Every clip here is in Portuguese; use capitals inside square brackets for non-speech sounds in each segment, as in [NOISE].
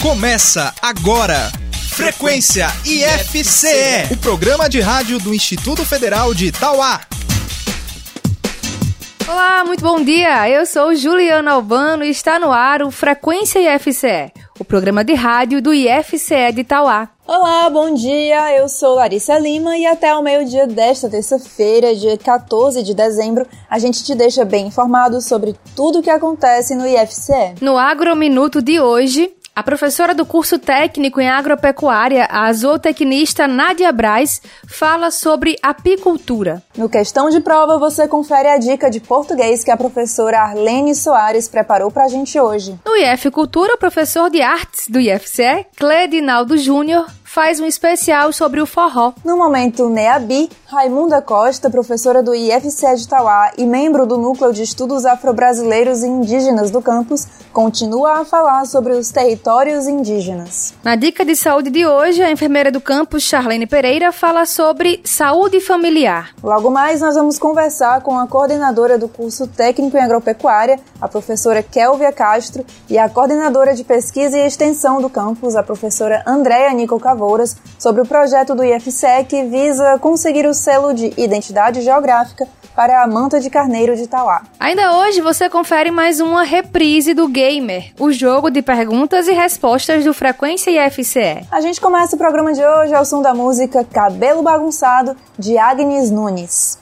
Começa agora. Frequência IFCE, o programa de rádio do Instituto Federal de Itauá. Olá, muito bom dia. Eu sou Juliana Albano e está no ar o Frequência IFCE, o programa de rádio do IFCE de Itauá. Olá, bom dia. Eu sou Larissa Lima e até o meio-dia desta terça-feira, dia 14 de dezembro, a gente te deixa bem informado sobre tudo o que acontece no IFCE. No Agrominuto de hoje, a professora do curso técnico em agropecuária, a zootecnista Nádia Braz, fala sobre apicultura. No questão de prova, você confere a dica de português que a professora Arlene Soares preparou pra gente hoje. No IF Cultura, o professor de artes do IFCE, Cledinaldo Júnior, faz um especial sobre o forró. No momento NEABI, Raimunda Costa, professora do IFCE de Tauá e membro do Núcleo de Estudos Afro-Brasileiros e Indígenas do campus, continua a falar sobre os territórios indígenas. Na dica de saúde de hoje, a enfermeira do campus, Charlene Pereira, fala sobre saúde familiar. Logo mais, nós vamos conversar com a coordenadora do curso técnico em agropecuária, a professora Kelvia Castro, e a coordenadora de pesquisa e extensão do campus, a professora Andréa Nico Cavô Lavouras sobre o projeto do IFCE que visa conseguir o selo de identidade geográfica para a manta de carneiro de Itauá. Ainda hoje você confere mais uma reprise do Gamer, o jogo de perguntas e respostas do Frequência IFCE. A gente começa o programa de hoje ao som da música Cabelo Bagunçado de Agnes Nunes.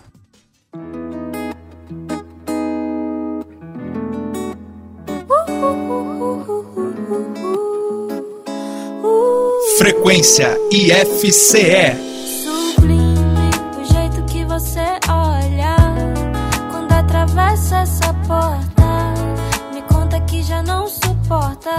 Frequência IFCE. Sublime o jeito que você olha quando atravessa essa porta. Me conta que já não suporta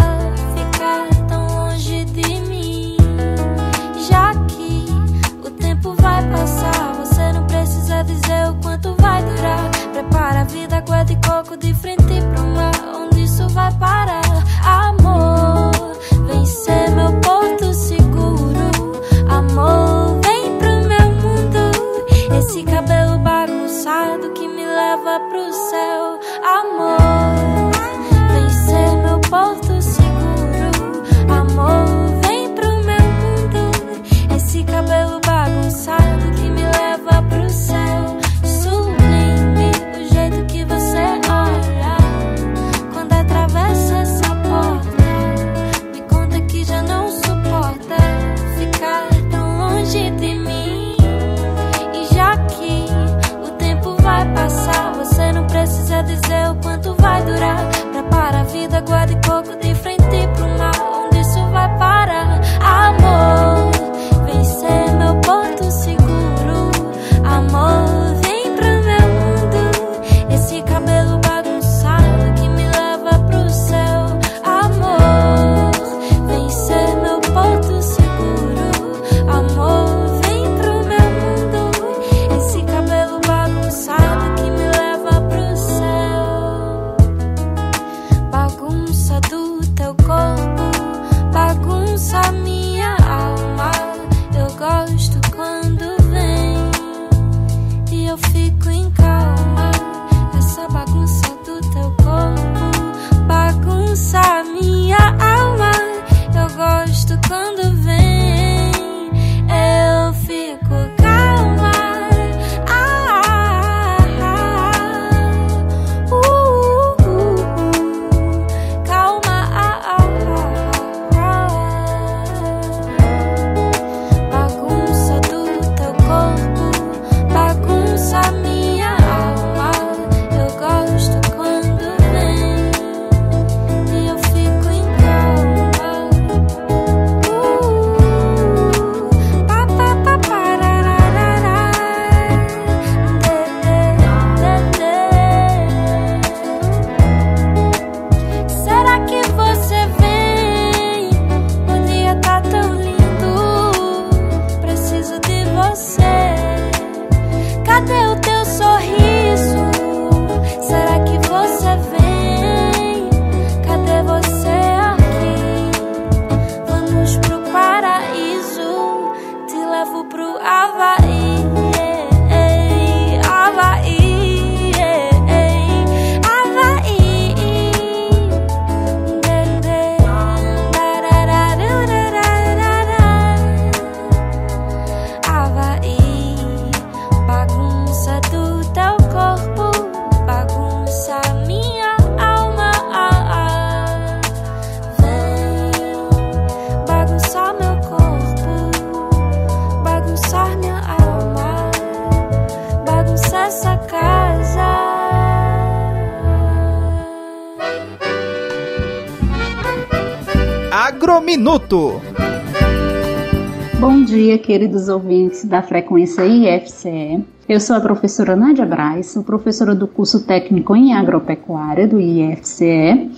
queridos ouvintes da frequência IFCE. Eu sou a professora Nádia Braz, sou professora do curso técnico em agropecuária do IFCE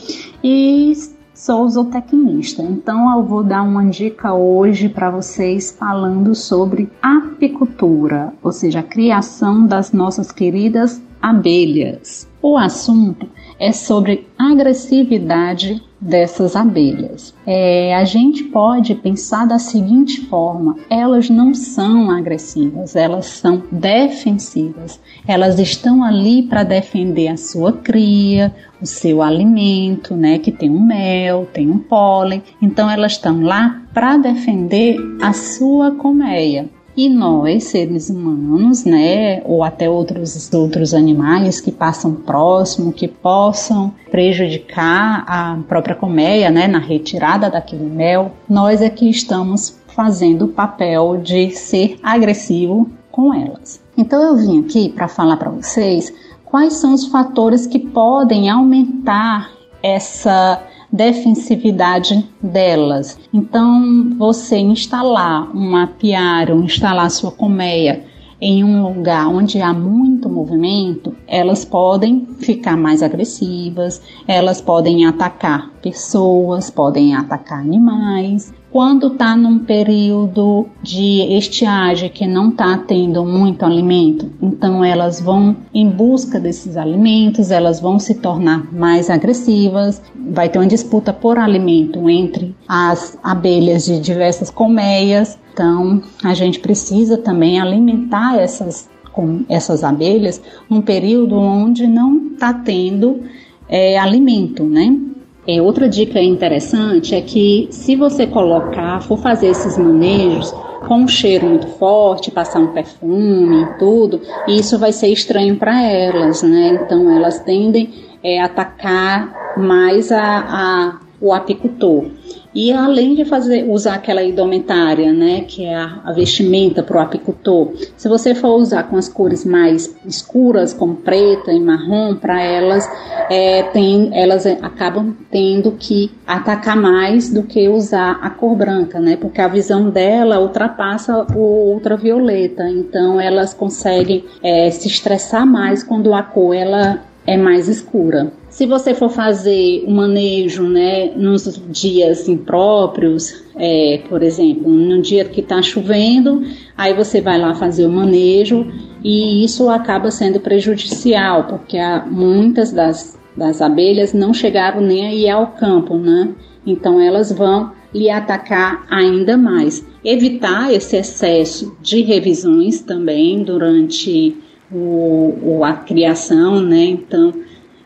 e sou zootecnista. Então eu vou dar uma dica hoje para vocês falando sobre apicultura, ou seja, a criação das nossas queridas abelhas. O assunto é sobre agressividade dessas abelhas. É, a gente pode pensar da seguinte forma: elas não são agressivas, elas são defensivas. Elas estão ali para defender a sua cria, o seu alimento, né, que tem um mel, tem um pólen. Então elas estão lá para defender a sua colmeia. E nós, seres humanos, né, ou até outros, outros animais que passam próximo, que possam prejudicar a própria colmeia, né, na retirada daquele mel, nós é que estamos fazendo o papel de ser agressivo com elas. Então eu vim aqui para falar para vocês quais são os fatores que podem aumentar essa defensividade delas. Então, você instalar um apiário, instalar sua colmeia em um lugar onde há muito movimento, elas podem ficar mais agressivas, elas podem atacar pessoas, podem atacar animais. Quando está num período de estiagem que não está tendo muito alimento, então elas vão em busca desses alimentos, elas vão se tornar mais agressivas, vai ter uma disputa por alimento entre as abelhas de diversas colmeias. Então, a gente precisa também alimentar essas, com essas abelhas num período onde não está tendo é, alimento, né? É, outra dica interessante é que se você colocar, for fazer esses manejos com um cheiro muito forte, passar um perfume e tudo, isso vai ser estranho para elas, né? Então elas tendem é, atacar mais a, a, o apicultor. E além de fazer usar aquela indumentária, né, que é a, a vestimenta para o apicultor, se você for usar com as cores mais escuras, como preta e marrom, para elas, é, tem, elas acabam tendo que atacar mais do que usar a cor branca, né, porque a visão dela ultrapassa o ultravioleta, então elas conseguem é, se estressar mais quando a cor ela é mais escura. Se você for fazer o manejo, né, nos dias impróprios, é, por exemplo, no dia que está chovendo, aí você vai lá fazer o manejo e isso acaba sendo prejudicial, porque muitas das, das abelhas não chegaram nem aí ao campo, né? Então elas vão lhe atacar ainda mais. Evitar esse excesso de revisões também durante o a criação, né? Então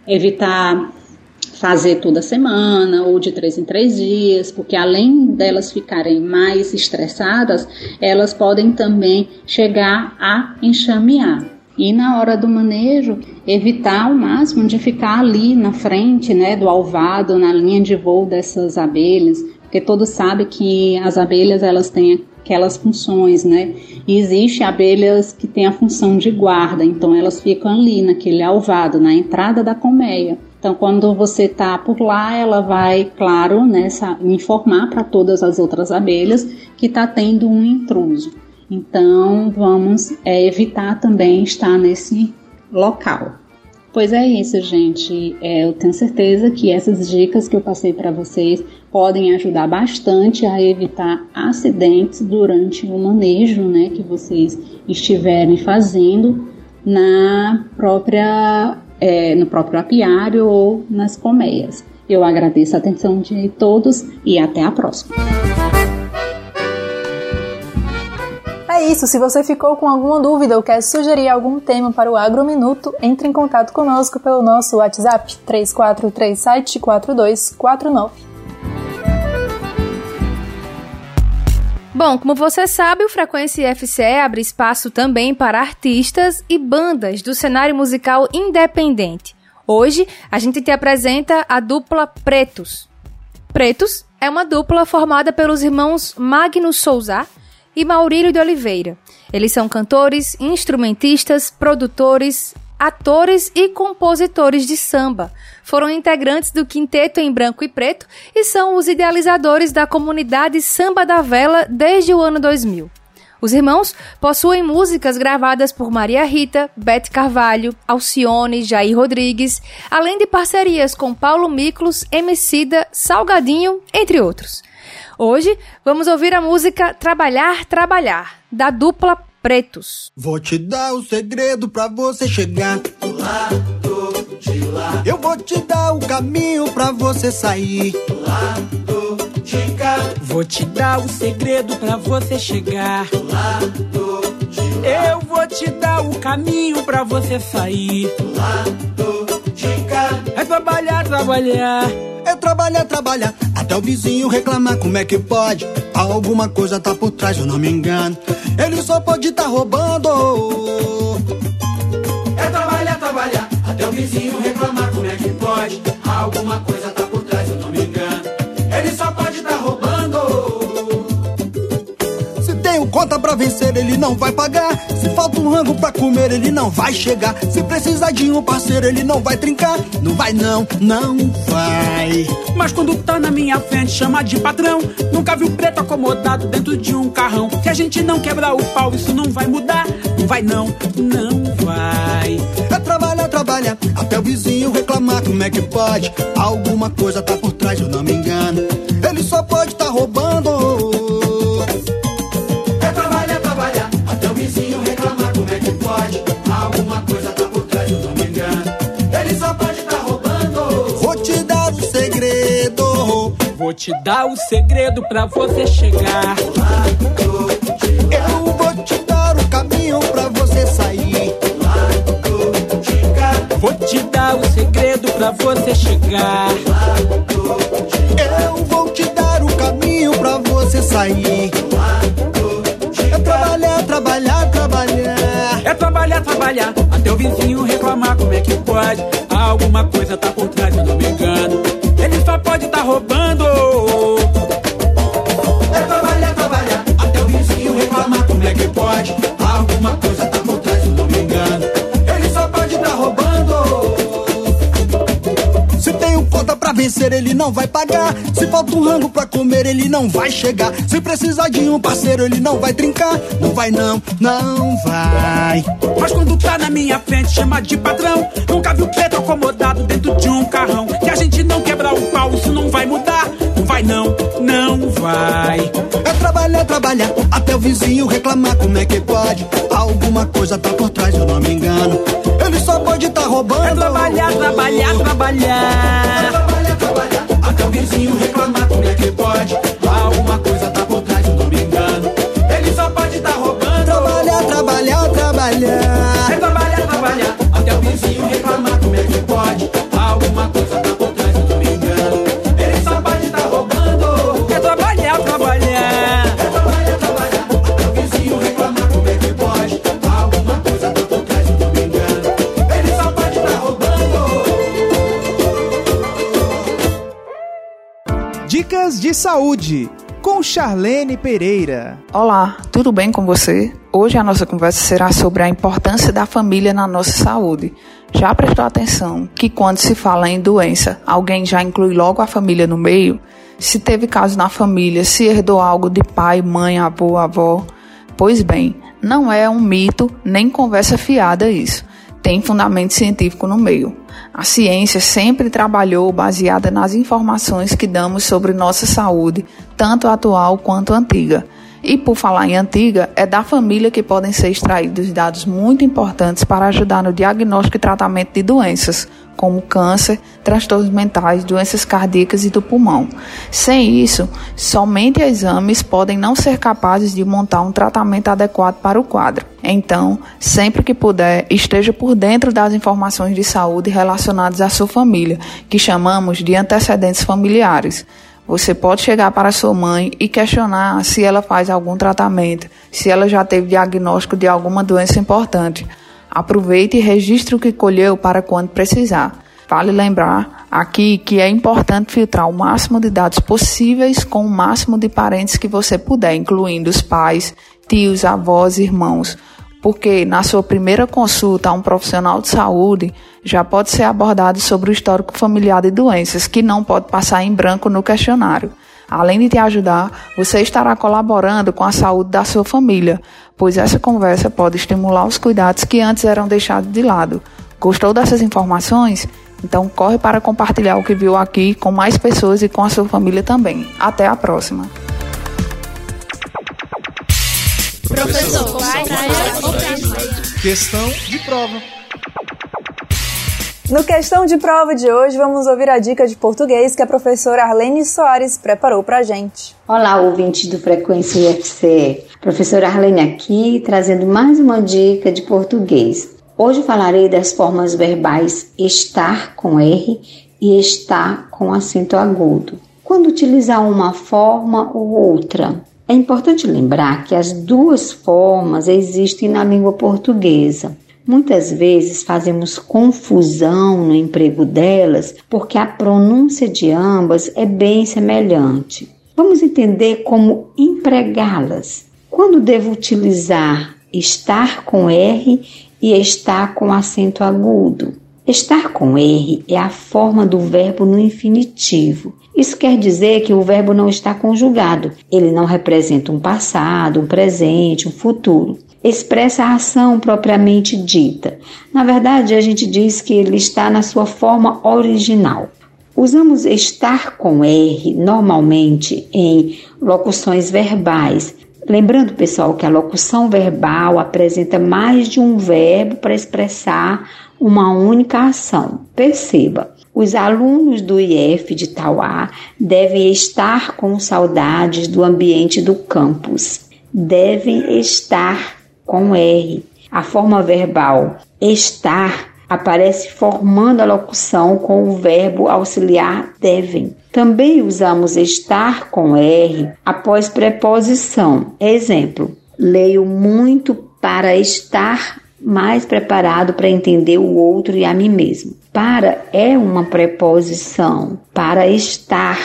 evitar fazer toda semana ou de três em três dias, porque além delas ficarem mais estressadas, elas podem também chegar a enxamear. E na hora do manejo, evitar ao máximo de ficar ali na frente, né, do alvado, na linha de voo dessas abelhas, porque todos sabem que as abelhas elas têm aquelas funções, né? E existe abelhas que têm a função de guarda, então elas ficam ali naquele alvado, na entrada da colmeia. Então, quando você está por lá, ela vai, claro, nessa, informar para todas as outras abelhas que está tendo um intruso. Então, vamos é, evitar também estar nesse local. Pois é isso, gente. É, eu tenho certeza que essas dicas que eu passei para vocês podem ajudar bastante a evitar acidentes durante o manejo, né, que vocês estiverem fazendo na própria, é, no próprio apiário ou nas colmeias. Eu agradeço a atenção de todos e até a próxima. É isso, se você ficou com alguma dúvida ou quer sugerir algum tema para o Agrominuto, entre em contato conosco pelo nosso WhatsApp 34374249. Bom, como você sabe, o Frequência IFCE abre espaço também para artistas e bandas do cenário musical independente. Hoje, a gente te apresenta a dupla Pretos. Pretos é uma dupla formada pelos irmãos Magno Souza e Maurílio de Oliveira. Eles são cantores, instrumentistas, produtores, atores e compositores de samba, foram integrantes do Quinteto em Branco e Preto e são os idealizadores da comunidade Samba da Vela desde o ano 2000. Os irmãos possuem músicas gravadas por Maria Rita, Beth Carvalho, Alcione, Jair Rodrigues, além de parcerias com Paulo Miklos, Emicida, Salgadinho, entre outros. Hoje vamos ouvir a música Trabalhar, Trabalhar, da dupla Pretos. Vou te dar o segredo pra você chegar do lado de lá. Eu vou te dar o caminho pra você sair do lado de cá. Vou te dar o segredo pra você chegar do lado de lá. Eu vou te dar o caminho pra você sair do lado de cá. É trabalhar, trabalhar. É trabalhar, trabalhar. Até o vizinho reclamar como é que pode. Alguma coisa tá por trás, eu não me engano. Ele só pode tá roubando. É trabalhar, trabalhar. Até o vizinho reclamar como é que pode. Alguma coisa conta pra vencer, ele não vai pagar. Se falta um rango pra comer, ele não vai chegar. Se precisar de um parceiro, ele não vai trincar. Não vai, não, não vai. Mas quando tá na minha frente, chama de patrão. Nunca viu preto acomodado dentro de um carrão. Se a gente não quebrar o pau, isso não vai mudar. Não vai, não, não vai. É trabalhar, trabalhar. Até o vizinho reclamar como é que pode. Alguma coisa tá por trás, eu não me engano. Ele só pode tá roubando. Te dar o segredo pra você chegar. Eu vou te dar o caminho pra você sair. Vou te dar o segredo pra você chegar. Eu vou te dar o caminho pra você sair. É trabalhar, trabalhar, trabalhar. É trabalhar, trabalhar. Até o vizinho reclamar como é que pode. Alguma coisa tá por trás, eu não me engano. Ele só pode tá roubando. É trabalhar, trabalhar. Até o vizinho reclamar como é que pode. Alguma coisa tá por trás, eu não me engano. Ele só pode tá roubando. Se tem um conta pra vencer, ele não vai pagar. Se falta um rango pra comer, ele não vai chegar. Se precisar de um parceiro, ele não vai trincar. Não vai, não, não vai. Mas quando tá na minha frente, chama de patrão. Nunca viu preto acomodado dentro de um carrão. Se a gente não quebrar o pau, isso não vai mudar. Não vai, não, não vai. É trabalhar, trabalhar, até o vizinho reclamar como é que pode. Alguma coisa tá por trás, eu não me engano. Ele só pode tá roubando. É trabalhar, trabalhar, trabalhar. Trabalhar, trabalhar. Até o vizinho reclamar saúde com Charlene Pereira. Olá, tudo bem com você? Hoje a nossa conversa será sobre a importância da família na nossa saúde. Já prestou atenção que quando se fala em doença, alguém já inclui logo a família no meio? Se teve caso na família, se herdou algo de pai, mãe, avô, avó? Pois bem, não é um mito nem conversa fiada isso. Tem fundamento científico no meio. A ciência sempre trabalhou baseada nas informações que damos sobre nossa saúde, tanto atual quanto antiga. E por falar em antiga, é da família que podem ser extraídos dados muito importantes para ajudar no diagnóstico e tratamento de doenças, como câncer, transtornos mentais, doenças cardíacas e do pulmão. Sem isso, somente exames podem não ser capazes de montar um tratamento adequado para o quadro. Então, sempre que puder, esteja por dentro das informações de saúde relacionadas à sua família, que chamamos de antecedentes familiares. Você pode chegar para sua mãe e questionar se ela faz algum tratamento, se ela já teve diagnóstico de alguma doença importante. Aproveite e registre o que colheu para quando precisar. Vale lembrar aqui que é importante filtrar o máximo de dados possíveis com o máximo de parentes que você puder, incluindo os pais, tios, avós, irmãos. porque na sua primeira consulta a um profissional de saúde já pode ser abordado sobre o histórico familiar de doenças, que não pode passar em branco no questionário. Além de te ajudar, você estará colaborando com a saúde da sua família, pois essa conversa pode estimular os cuidados que antes eram deixados de lado. Gostou dessas informações? Então corre para compartilhar o que viu aqui com mais pessoas e com a sua família também. Até a próxima. Professor, questão de prova. No questão de prova de hoje, vamos ouvir a dica de português que a professora Arlene Soares preparou para gente. Olá, ouvintes do Frequência IFCE. Professora Arlene aqui, trazendo mais uma dica de português. Hoje falarei das formas verbais estar com R e estar com acento agudo. Quando utilizar uma forma ou outra, é importante lembrar que as duas formas existem na língua portuguesa. Muitas vezes fazemos confusão no emprego delas porque a pronúncia de ambas é bem semelhante. Vamos entender como empregá-las. Quando devo utilizar estar com R e estar com acento agudo? Estar com R é a forma do verbo no infinitivo. Isso quer dizer que o verbo não está conjugado. Ele não representa um passado, um presente, um futuro expressa a ação propriamente dita. Na verdade, a gente diz que ele está na sua forma original. Usamos estar com R normalmente em locuções verbais. Lembrando, pessoal, que a locução verbal apresenta mais de um verbo para expressar uma única ação. Perceba, os alunos do IF de Tauá devem estar com saudades do ambiente do campus. Devem estar com R. A forma verbal estar aparece formando a locução com o verbo auxiliar devem. Também usamos estar com R após preposição. Exemplo: leio muito para estar mais preparado para entender o outro e a mim mesmo. Para é uma preposição. Para estar,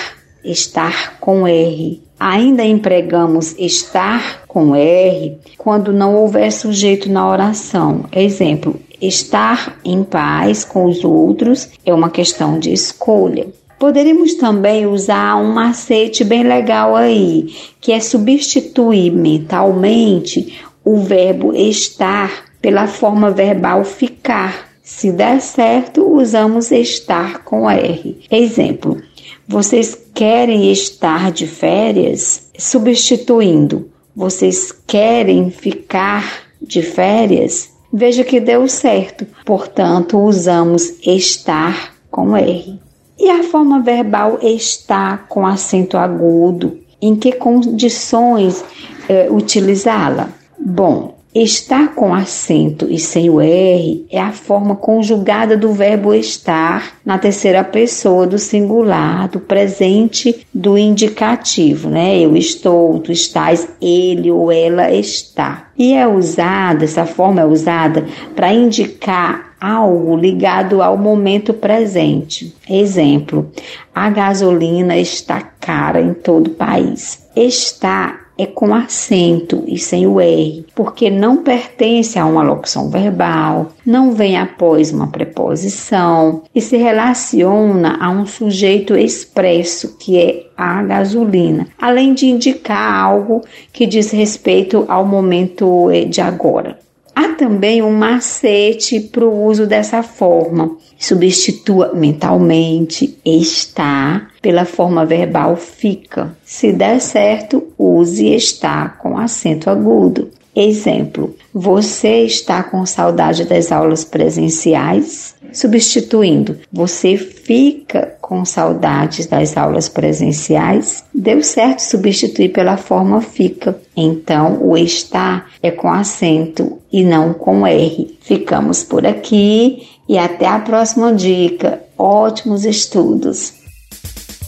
estar com R. Ainda empregamos estar com R quando não houver sujeito na oração. Exemplo: estar em paz com os outros é uma questão de escolha. Poderíamos também usar um macete bem legal aí, que é substituir mentalmente o verbo estar pela forma verbal ficar. Se der certo, usamos estar com R. Exemplo: vocês querem estar de férias? Substituindo, vocês querem ficar de férias? Veja que deu certo, portanto, usamos estar com R. E a forma verbal está com acento agudo. Em que condições eh, utilizá-la? Bom, Estar com acento e sem o R é a forma conjugada do verbo estar na terceira pessoa do singular, do presente do indicativo, né? Eu estou, tu estás, ele ou ela está. E é usada, essa forma é usada para indicar algo ligado ao momento presente. Exemplo: a gasolina está cara em todo o país. Está é com acento e sem o R, porque não pertence a uma locução verbal, não vem após uma preposição e se relaciona a um sujeito expresso, que é a gasolina, além de indicar algo que diz respeito ao momento de agora. Há também um macete para o uso dessa forma. Substitua mentalmente está pela forma verbal fica. Se der certo, use está com acento agudo. Exemplo: Você está com saudade das aulas presenciais? Substituindo, você fica com saudades das aulas presenciais? Deu certo substituir pela forma fica. Então, o está é com acento e não com R. Ficamos por aqui e até a próxima dica. Ótimos estudos!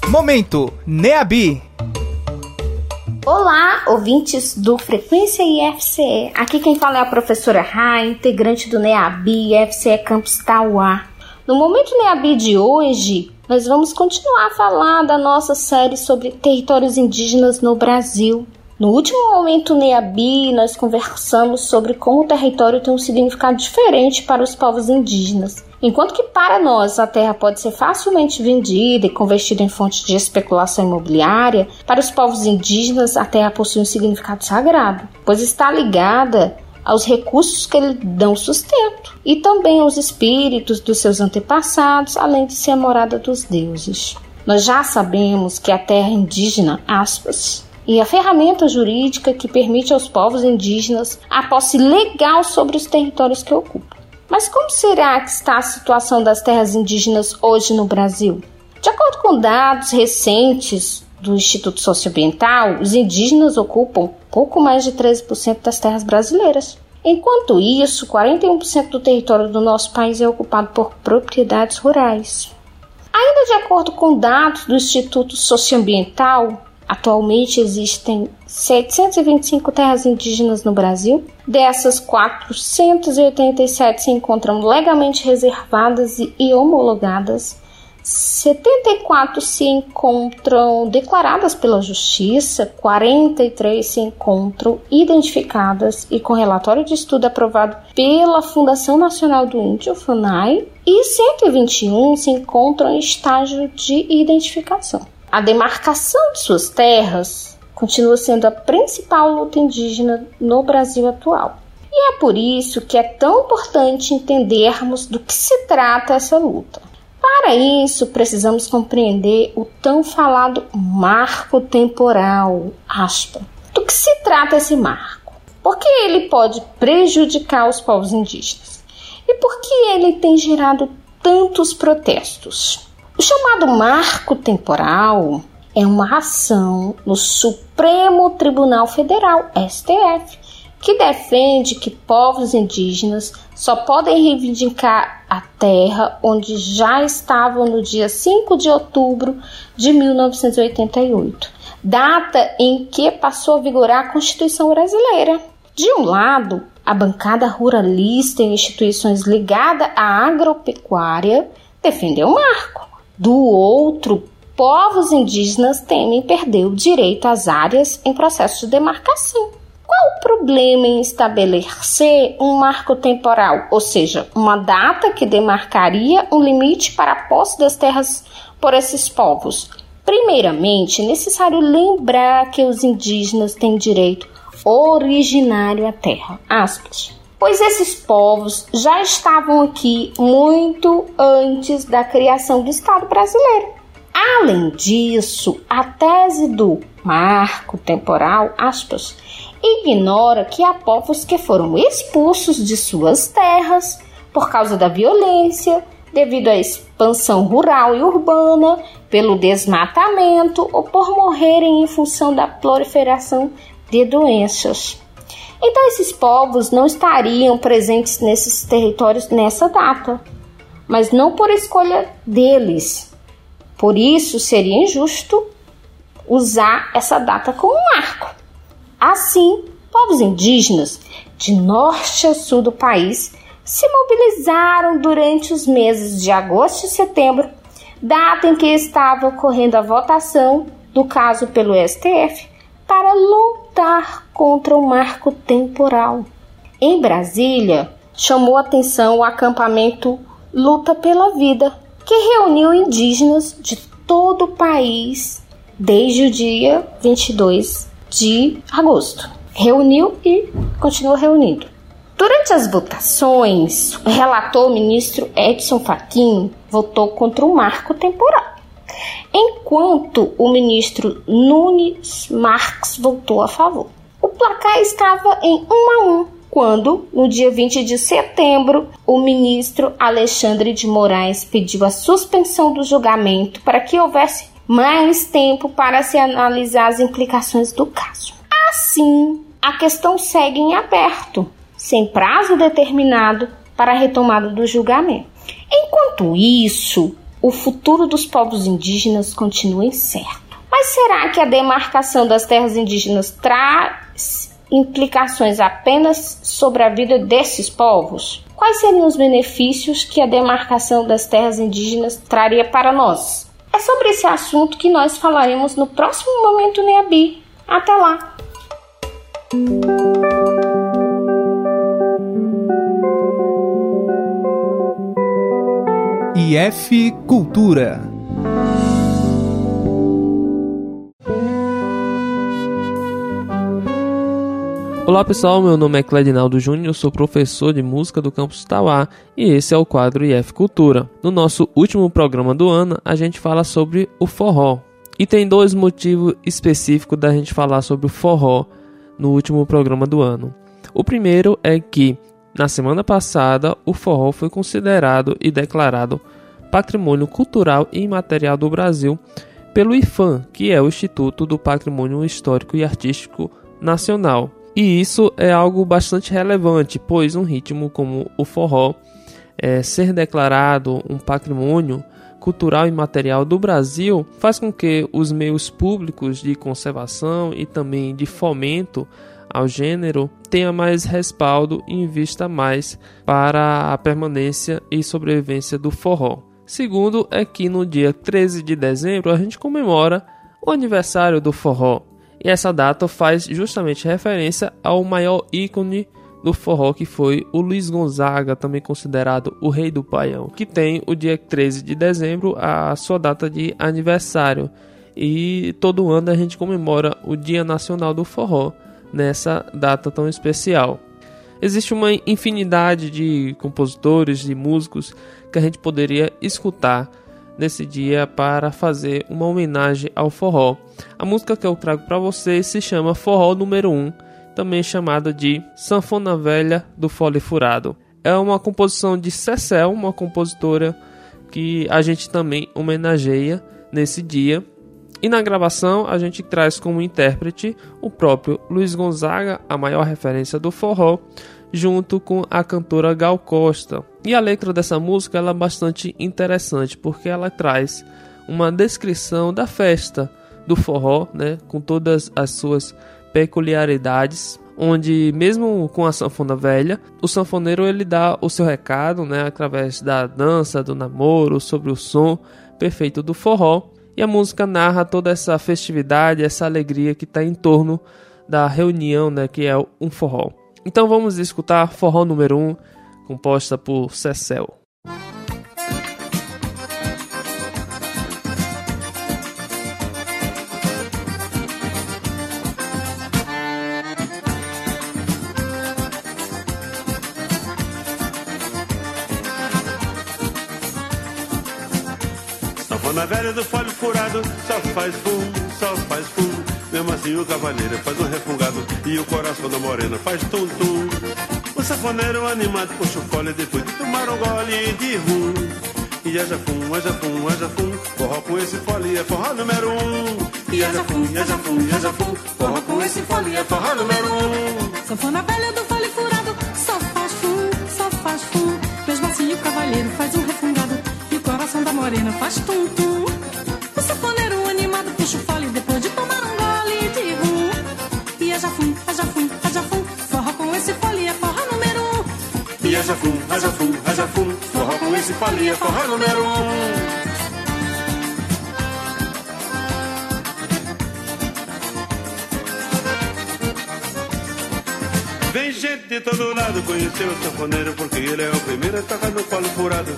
Momento NEABI Olá, ouvintes do Frequência IFCE. Aqui quem fala é a professora Rai, integrante do NEABI IFCE Campus Tauá. No momento NEABI de hoje, nós vamos continuar a falar da nossa série sobre territórios indígenas no Brasil. No último momento NEABI, nós conversamos sobre como o território tem um significado diferente para os povos indígenas. Enquanto que para nós a terra pode ser facilmente vendida e convertida em fonte de especulação imobiliária, para os povos indígenas a terra possui um significado sagrado, pois está ligada aos recursos que lhe dão sustento e também aos espíritos dos seus antepassados, além de ser a morada dos deuses. Nós já sabemos que a terra indígena, aspas, e a ferramenta jurídica que permite aos povos indígenas a posse legal sobre os territórios que ocupam. Mas como será que está a situação das terras indígenas hoje no Brasil? De acordo com dados recentes do Instituto Socioambiental, os indígenas ocupam pouco mais de 13% das terras brasileiras. Enquanto isso, 41% do território do nosso país é ocupado por propriedades rurais. Ainda de acordo com dados do Instituto Socioambiental, Atualmente existem 725 terras indígenas no Brasil. Dessas, 487 se encontram legalmente reservadas e homologadas. 74 se encontram declaradas pela Justiça, 43 se encontram identificadas e com relatório de estudo aprovado pela Fundação Nacional do Índio, FUNAI, e 121 se encontram em estágio de identificação. A demarcação de suas terras continua sendo a principal luta indígena no Brasil atual. E é por isso que é tão importante entendermos do que se trata essa luta. Para isso, precisamos compreender o tão falado marco temporal, aspa. Do que se trata esse marco? Por que ele pode prejudicar os povos indígenas? E por que ele tem gerado tantos protestos? O chamado marco temporal é uma ação no Supremo Tribunal Federal, STF, que defende que povos indígenas só podem reivindicar a terra onde já estavam no dia 5 de outubro de 1988, data em que passou a vigorar a Constituição brasileira. De um lado, a bancada ruralista e instituições ligadas à agropecuária defendeu o marco. Do outro, povos indígenas temem perder o direito às áreas em processo de demarcação. Qual o problema em estabelecer um marco temporal, ou seja, uma data que demarcaria um limite para a posse das terras por esses povos? Primeiramente, é necessário lembrar que os indígenas têm direito originário à terra. Aspas pois esses povos já estavam aqui muito antes da criação do Estado brasileiro. Além disso, a tese do marco temporal, aspas, ignora que há povos que foram expulsos de suas terras por causa da violência, devido à expansão rural e urbana, pelo desmatamento ou por morrerem em função da proliferação de doenças. Então, esses povos não estariam presentes nesses territórios nessa data, mas não por escolha deles. Por isso, seria injusto usar essa data como marco. Assim, povos indígenas de norte a sul do país se mobilizaram durante os meses de agosto e setembro, data em que estava ocorrendo a votação do caso pelo STF, para lutar contra o marco temporal. Em Brasília, chamou atenção o acampamento Luta pela Vida, que reuniu indígenas de todo o país desde o dia 22 de agosto. Reuniu e continua reunindo. Durante as votações, o relator ministro Edson Fachin votou contra o marco temporal enquanto o ministro Nunes Marques votou a favor. O placar estava em 1 a 1 quando, no dia 20 de setembro, o ministro Alexandre de Moraes pediu a suspensão do julgamento para que houvesse mais tempo para se analisar as implicações do caso. Assim, a questão segue em aberto, sem prazo determinado para a retomada do julgamento. Enquanto isso, o futuro dos povos indígenas continua incerto. Mas será que a demarcação das terras indígenas traz implicações apenas sobre a vida desses povos? Quais seriam os benefícios que a demarcação das terras indígenas traria para nós? É sobre esse assunto que nós falaremos no próximo Momento Neabi. Até lá! IF Cultura. Olá pessoal, meu nome é Cledinaldo Júnior, sou professor de música do campus Tauá e esse é o quadro IF Cultura. No nosso último programa do ano, a gente fala sobre o forró. E tem dois motivos específicos da gente falar sobre o forró no último programa do ano. O primeiro é que na semana passada o forró foi considerado e declarado Patrimônio Cultural e Imaterial do Brasil pelo IFAM, que é o Instituto do Patrimônio Histórico e Artístico Nacional. E isso é algo bastante relevante, pois um ritmo como o forró é, ser declarado um patrimônio cultural e material do Brasil faz com que os meios públicos de conservação e também de fomento ao gênero tenha mais respaldo e invista mais para a permanência e sobrevivência do forró. Segundo é que no dia 13 de dezembro a gente comemora o aniversário do forró. E essa data faz justamente referência ao maior ícone do forró que foi o Luiz Gonzaga, também considerado o rei do paião, que tem o dia 13 de dezembro a sua data de aniversário. E todo ano a gente comemora o Dia Nacional do Forró nessa data tão especial. Existe uma infinidade de compositores, de músicos que a gente poderia escutar nesse dia para fazer uma homenagem ao forró. A música que eu trago para vocês se chama Forró número 1, também chamada de Sanfona Velha do Fole Furado. É uma composição de Cecel, uma compositora que a gente também homenageia nesse dia. E na gravação a gente traz como intérprete o próprio Luiz Gonzaga, a maior referência do forró, junto com a cantora Gal Costa. E a letra dessa música é bastante interessante porque ela traz uma descrição da festa do forró, né, com todas as suas peculiaridades, onde mesmo com a sanfona velha, o sanfoneiro ele dá o seu recado, né, através da dança, do namoro, sobre o som perfeito do forró. E a música narra toda essa festividade, essa alegria que está em torno da reunião, né, que é um forró. Então vamos escutar Forró número 1, composta por Cecel. Sanfona velha do folho furado, só faz fum, só faz fum. Mesmo assim o cavaleiro faz um refungado e o coração da morena faz tum-tum. Safoneiro animado puxa o fole depois de tomar um gole de rum. E aja fum, aja fum, aja fum, forró com esse fole é forró número um. E aja fum, aja fum, aja fum, forró com esse fole é forró número um. Sanfona velha do fole furado, só faz fum, só faz fum. Assim o cavaleiro faz um refungado e o coração da morena faz tum-tum. O safoneiro animado puxa o fole depois de tomar um aja fum, aja fum, fum, forró com esse é forró número um. Vem gente de todo lado conhecer o sanfoneiro Porque ele é o primeiro a tocar no colo furado.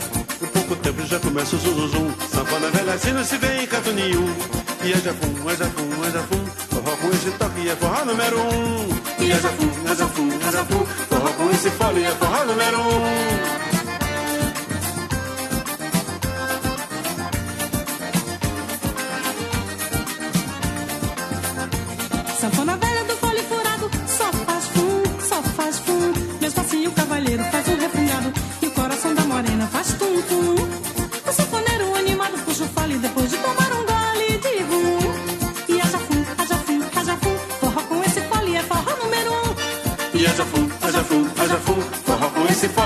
Em pouco tempo já começa o zum zum zum. Sanfona velha assim não se vê em canto nenhum. E é jafum, é jafum, é jafum Forró com esse toque é forró número um. E é jafum, é jafum, é jafum Forró fole é forró número um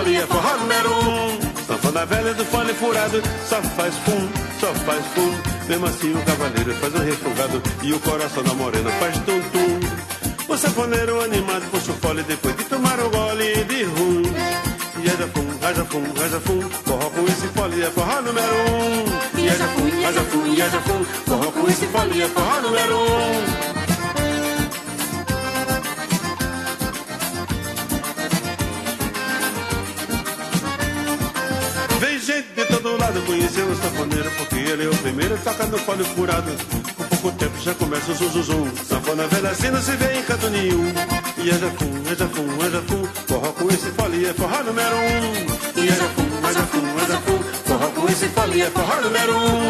fole é forró número um. Sanfona velha do fole furado Só faz fum, só faz fum. Mesmo assim o cavaleiro faz um refogado E o coração da morena faz tum-tum. O sanfoneiro animado puxa o fole Depois de tomar um gole de rum. E é jafum, é jafum, é jafum Forró com esse fole é forró número um. E é jafum, é jafum, e é jafum Forró com esse fole é forró número um ele é o primeiro, toca no folho furado. Com pouco tempo já começa o zuzuzum. Sanfona velha assim não se vê em canto nenhum. E é jafum, é jafum, é jafum. Forró com esse folia é forró número um. E é jafum, é jafum, é jafum. Forró com esse folia é forró número um.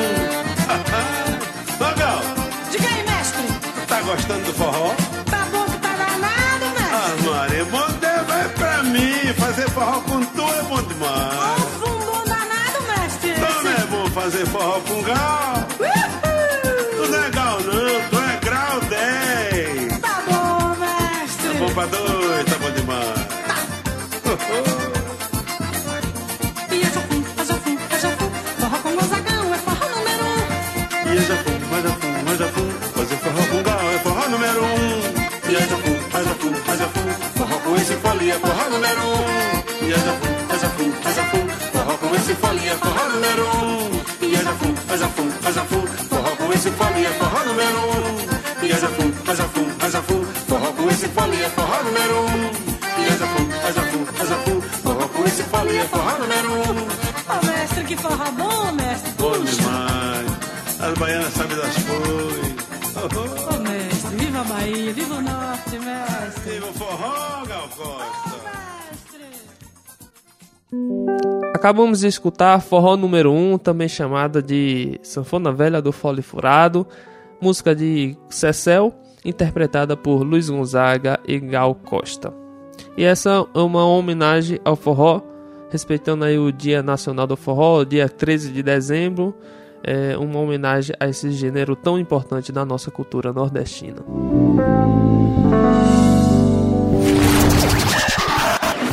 [LAUGHS] Legal, Diga aí, mestre. tá gostando do forró? Folia é forró número um. E é jafum, é jafum, é jafum. Forró com esse folia é forró número um. E é jafum, é jafum, é jafum. Forró com esse folia é forró número um. E é jafum, é jafum, é jafum. Forró com esse folia é forró número um. E é jafum, é jafum, é jafum. Forró com esse folia é forró número um. Ô, mestre, que forró bom, mestre. Bom demais. As baianas sabem Acabamos de escutar Forró número 1, também chamada de Sanfona Velha do Fole Furado, música de Cecel, interpretada por Luiz Gonzaga e Gal Costa. E essa é uma homenagem ao forró, respeitando aí o Dia Nacional do Forró, dia 13 de dezembro, é uma homenagem a esse gênero tão importante da nossa cultura nordestina.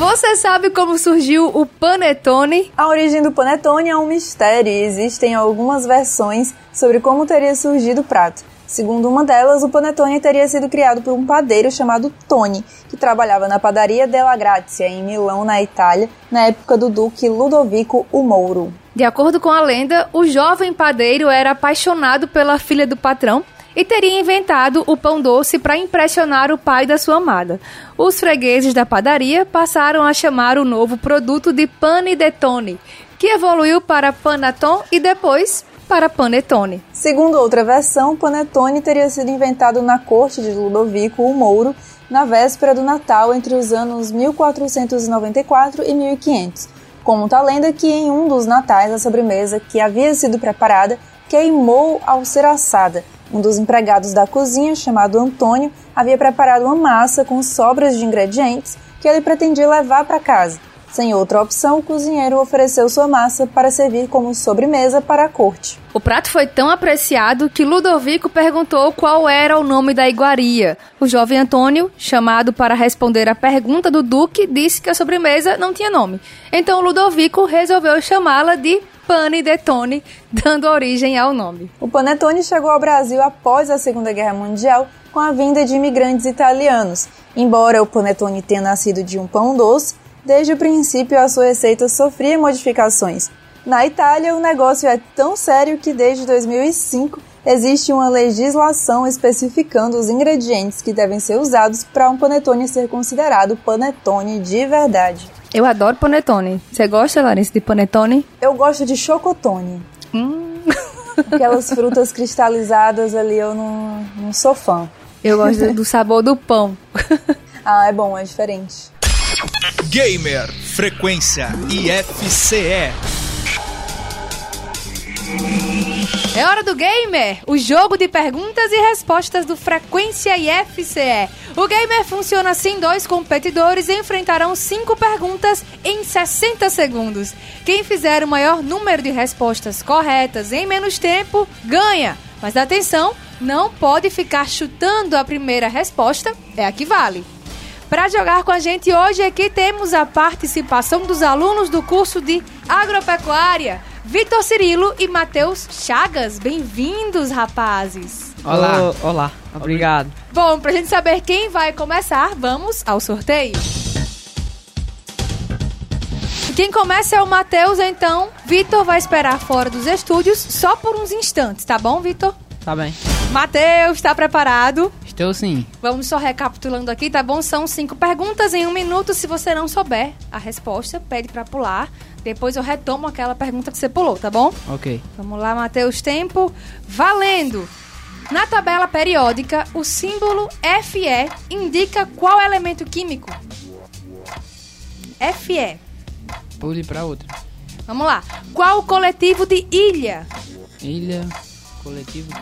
Você sabe como surgiu o panetone? A origem do panetone é um mistério e existem algumas versões sobre como teria surgido o prato. Segundo uma delas, o panetone teria sido criado por um padeiro chamado Tony, que trabalhava na padaria Della Grazia, em Milão, na Itália, na época do duque Ludovico o Mouro. De acordo com a lenda, o jovem padeiro era apaixonado pela filha do patrão e teria inventado o pão doce para impressionar o pai da sua amada. Os fregueses da padaria passaram a chamar o novo produto de panidetone, que evoluiu para panaton e depois para panetone. Segundo outra versão, panetone teria sido inventado na corte de Ludovico o Mouro na véspera do Natal entre os anos 1494 e 1500. Conta a lenda que em um dos natais a sobremesa que havia sido preparada queimou ao ser assada. Um dos empregados da cozinha, chamado Antônio, havia preparado uma massa com sobras de ingredientes que ele pretendia levar para casa. Sem outra opção, o cozinheiro ofereceu sua massa para servir como sobremesa para a corte. O prato foi tão apreciado que Ludovico perguntou qual era o nome da iguaria. O jovem Antônio, chamado para responder à pergunta do duque, disse que a sobremesa não tinha nome. Então Ludovico resolveu chamá-la de Panidetone, dando origem ao nome. O panetone chegou ao Brasil após a Segunda Guerra Mundial com a vinda de imigrantes italianos. Embora o panetone tenha nascido de um pão doce, desde o princípio a sua receita sofria modificações. Na Itália, o negócio é tão sério que desde 2005 existe uma legislação especificando os ingredientes que devem ser usados para um panetone ser considerado panetone de verdade. Eu adoro panetone. Você gosta, Larissa, de panetone? Eu gosto de chocotone. Hum. Aquelas frutas cristalizadas ali eu não, não sou fã. Eu gosto do sabor do pão. ah, é bom, é diferente. Gamer Frequência IFCE. É hora do Gamer, o jogo de perguntas e respostas do Frequência IFCE. O Gamer funciona assim: dois competidores enfrentarão cinco perguntas em 60 segundos. Quem fizer o maior número de respostas corretas em menos tempo ganha. Mas atenção, não pode ficar chutando a primeira resposta, é a que vale. Para jogar com a gente hoje aqui temos a participação dos alunos do curso de Agropecuária, Vitor Cirilo e Matheus Chagas. Bem-vindos, rapazes. Olá. olá, obrigado. Bom, pra gente saber quem vai começar, vamos ao sorteio. Quem começa é o Matheus, então Vitor vai esperar fora dos estúdios só por uns instantes, tá bom, Vitor? Tá bem. Matheus, está preparado? Estou sim. Vamos só recapitulando aqui, tá bom? São cinco perguntas em um minuto. Se você não souber a resposta, pede pra pular. Depois eu retomo aquela pergunta que você pulou, tá bom? Ok. Vamos lá, Matheus. Tempo. Valendo! Na tabela periódica, o símbolo Fe indica qual elemento químico? Fe. Pule para outra. Vamos lá. Qual o coletivo de ilha? Ilha, coletivo,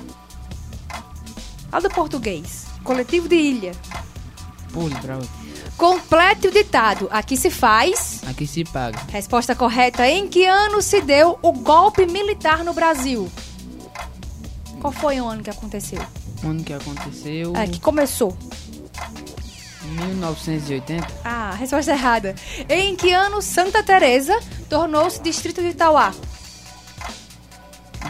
Fala do português. Coletivo de ilha. pule outra. Complete o ditado. Aqui se faz. Aqui se paga. Resposta correta. Em que ano se deu o golpe militar no Brasil? Qual foi o ano que aconteceu? O ano que aconteceu, É, que começou. 1980. Ah, resposta errada. Em que ano Santa Teresa tornou-se distrito de Itauá?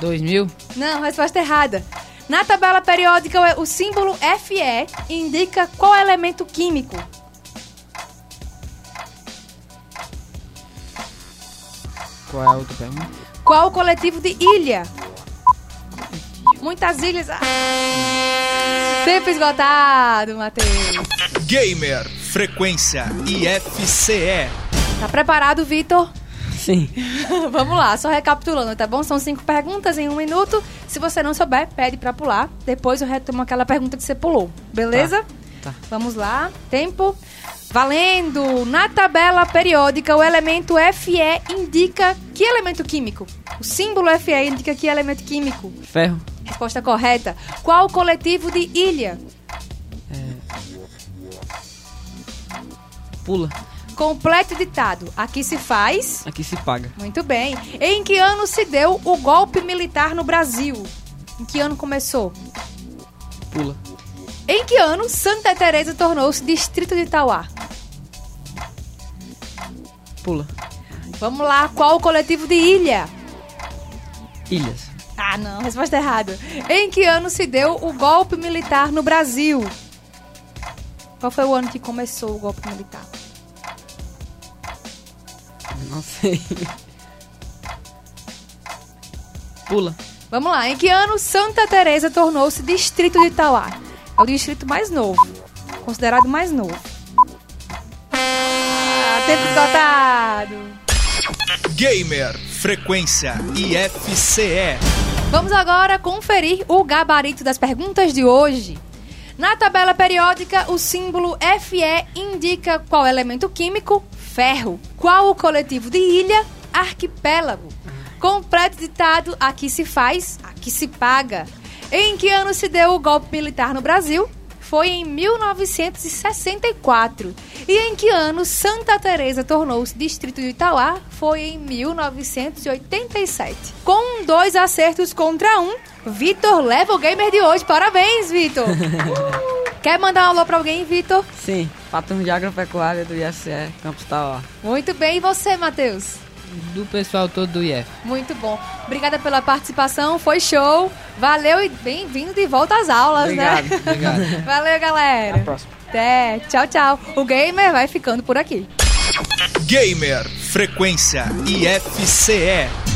2000. Não, resposta errada. Na tabela periódica, o símbolo Fe indica qual elemento químico? Qual é a outra pergunta? Qual o coletivo de ilha? Muitas ilhas. Ah. Tempo esgotado, Matheus. Gamer, frequência IFCE. Tá preparado, Vitor? Sim. [LAUGHS] Vamos lá, só recapitulando, tá bom? São cinco perguntas em um minuto. Se você não souber, pede pra pular. Depois eu retomo aquela pergunta que você pulou. Beleza? Tá. Vamos lá. Tempo. Valendo! Na tabela periódica, o elemento Fe indica que elemento químico? O símbolo Fe indica que elemento químico? Ferro, Resposta correta. Qual o coletivo de ilha? pula. Complete o ditado. Aqui se faz. Aqui se paga. Muito bem. Em que ano se deu o golpe militar no Brasil? Em que ano começou? Pula. Em que ano Santa Teresa tornou-se distrito de Itauá? Pula. Vamos lá, qual o coletivo de ilha? Ilhas. Ah, não, resposta errada. Em que ano se deu o golpe militar no Brasil? Qual foi o ano que começou o golpe militar? Não sei. Pula. Vamos lá, em que ano Santa Teresa tornou-se distrito de Itauá? É o distrito mais novo, considerado mais novo. Ah, tempo esgotado. Gamer, frequência IFCE. Vamos agora conferir o gabarito das perguntas de hoje. Na tabela periódica, o símbolo Fe indica qual elemento químico? Ferro. Qual o coletivo de ilha? Arquipélago. Complete ditado: aqui se faz, aqui se paga. Em que ano se deu o golpe militar no Brasil? Foi em 1964. E em que ano Santa Teresa tornou-se distrito de Itauá? Foi em 1987. Com dois acertos contra um, Vitor leva o gamer de hoje. Parabéns, Vitor! [LAUGHS] Quer mandar um alô pra alguém, Vitor? Sim. Patrão de agropecuária do IFCE, Campos Tauá. Muito bem, e você, Matheus? Do pessoal todo do IF. Muito bom. Obrigada pela participação, foi show. Valeu e bem-vindo de volta às aulas, Obrigado, né? obrigado. [LAUGHS] Valeu, galera. Até a próxima. Até. Tchau, tchau. O gamer vai ficando por aqui. Gamer, frequência IFCE.